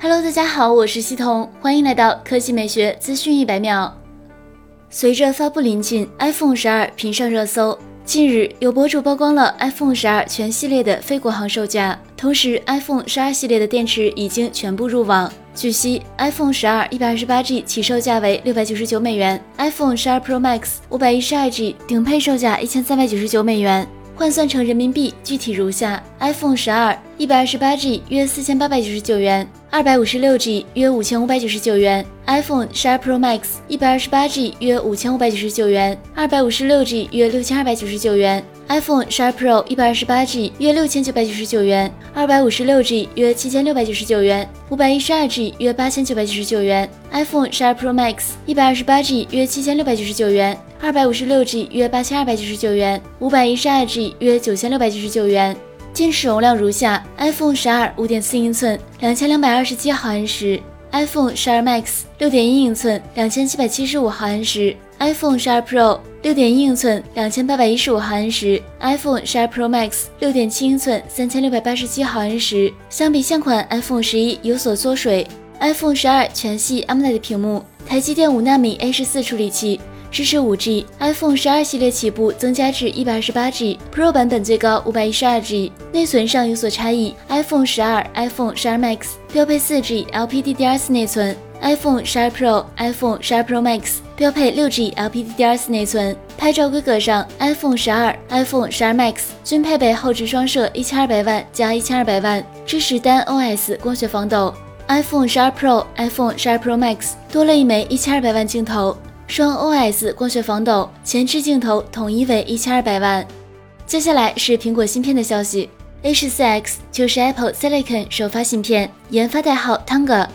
Hello，大家好，我是西彤，欢迎来到科技美学资讯一百秒。随着发布临近，iPhone 十二频上热搜。近日，有博主曝光了 iPhone 十二全系列的非国行售价，同时 iPhone 十二系列的电池已经全部入网。据悉，iPhone 十二一百二十八 G 起售价为六百九十九美元，iPhone 十二 Pro Max 五百一十二 G 顶配售价一千三百九十九美元。换算成人民币，具体如下：iPhone 十二一百二十八 G 约四千八百九十九元，二百五十六 G 约五千五百九十九元；iPhone 十二 Pro Max 一百二十八 G 约五千五百九十九元，二百五十六 G 约六千二百九十九元。iPhone 十二 Pro 一百二十八 G 约六千九百九十九元，二百五十六 G 约七千六百九十九元，五百一十二 G 约八千九百九十九元。iPhone 十二 Pro Max 一百二十八 G 约七千六百九十九元，二百五十六 G 约八千二百九十九元，五百一十二 G 约九千六百九十九元。电池容量如下：iPhone 十二五点四英寸，两千两百二十七毫安时；iPhone 十二 Max 六点一英寸，两千七百七十五毫安时；iPhone 十二 Pro。六点一英寸，两千八百一十五毫安时；iPhone 十二 Pro Max 六点七英寸，三千六百八十七毫安时。相比现款 iPhone 十一有所缩水。iPhone 十二全系 AMOLED 屏幕，台积电五纳米 A 十四处理器，支持五 G。iPhone 十二系列起步增加至一百二十八 G，Pro 版本最高五百一十二 G。内存上有所差异，iPhone 十二、iPhone 十二 Max 标配四 G LPDDR4 内存。iPhone 十二 Pro、iPhone 十二 Pro Max 标配六 G LPDDR4 内存。拍照规格上，iPhone 十二、iPhone 十二 Max 均配备后置双摄一千二百万加一千二百万，支持单 OS 光学防抖。iPhone 十二 Pro、iPhone 十二 Pro Max 多了一枚一千二百万镜头，双 OS 光学防抖，前置镜头统一为一千二百万。接下来是苹果芯片的消息，A 十四 X 就是 Apple Silicon 首发芯片，研发代号 Tonga。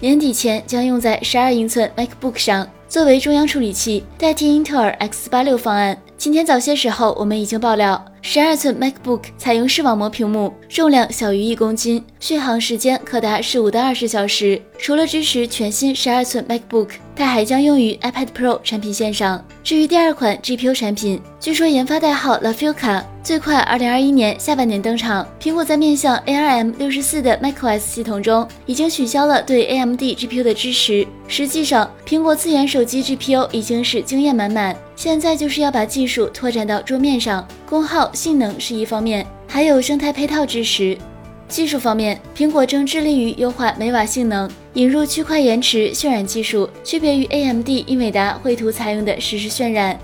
年底前将用在十二英寸 MacBook 上，作为中央处理器，代替英特尔 X 八六方案。今天早些时候，我们已经爆料，十二寸 MacBook 采用视网膜屏幕，重量小于一公斤，续航时间可达十五到二十小时。除了支持全新十二寸 MacBook，它还将用于 iPad Pro 产品线上。至于第二款 GPU 产品，据说研发代号 La Fuca。最快二零二一年下半年登场。苹果在面向 ARM 六十四的 macOS 系统中已经取消了对 AMD GPU 的支持。实际上，苹果自研手机 GPU 已经是经验满满，现在就是要把技术拓展到桌面上。功耗、性能是一方面，还有生态配套支持。技术方面，苹果正致力于优化每瓦性能，引入区块延迟渲染技术，区别于 AMD 英伟达绘图采用的实时渲染。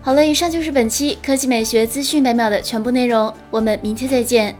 好了，以上就是本期科技美学资讯百秒的全部内容，我们明天再见。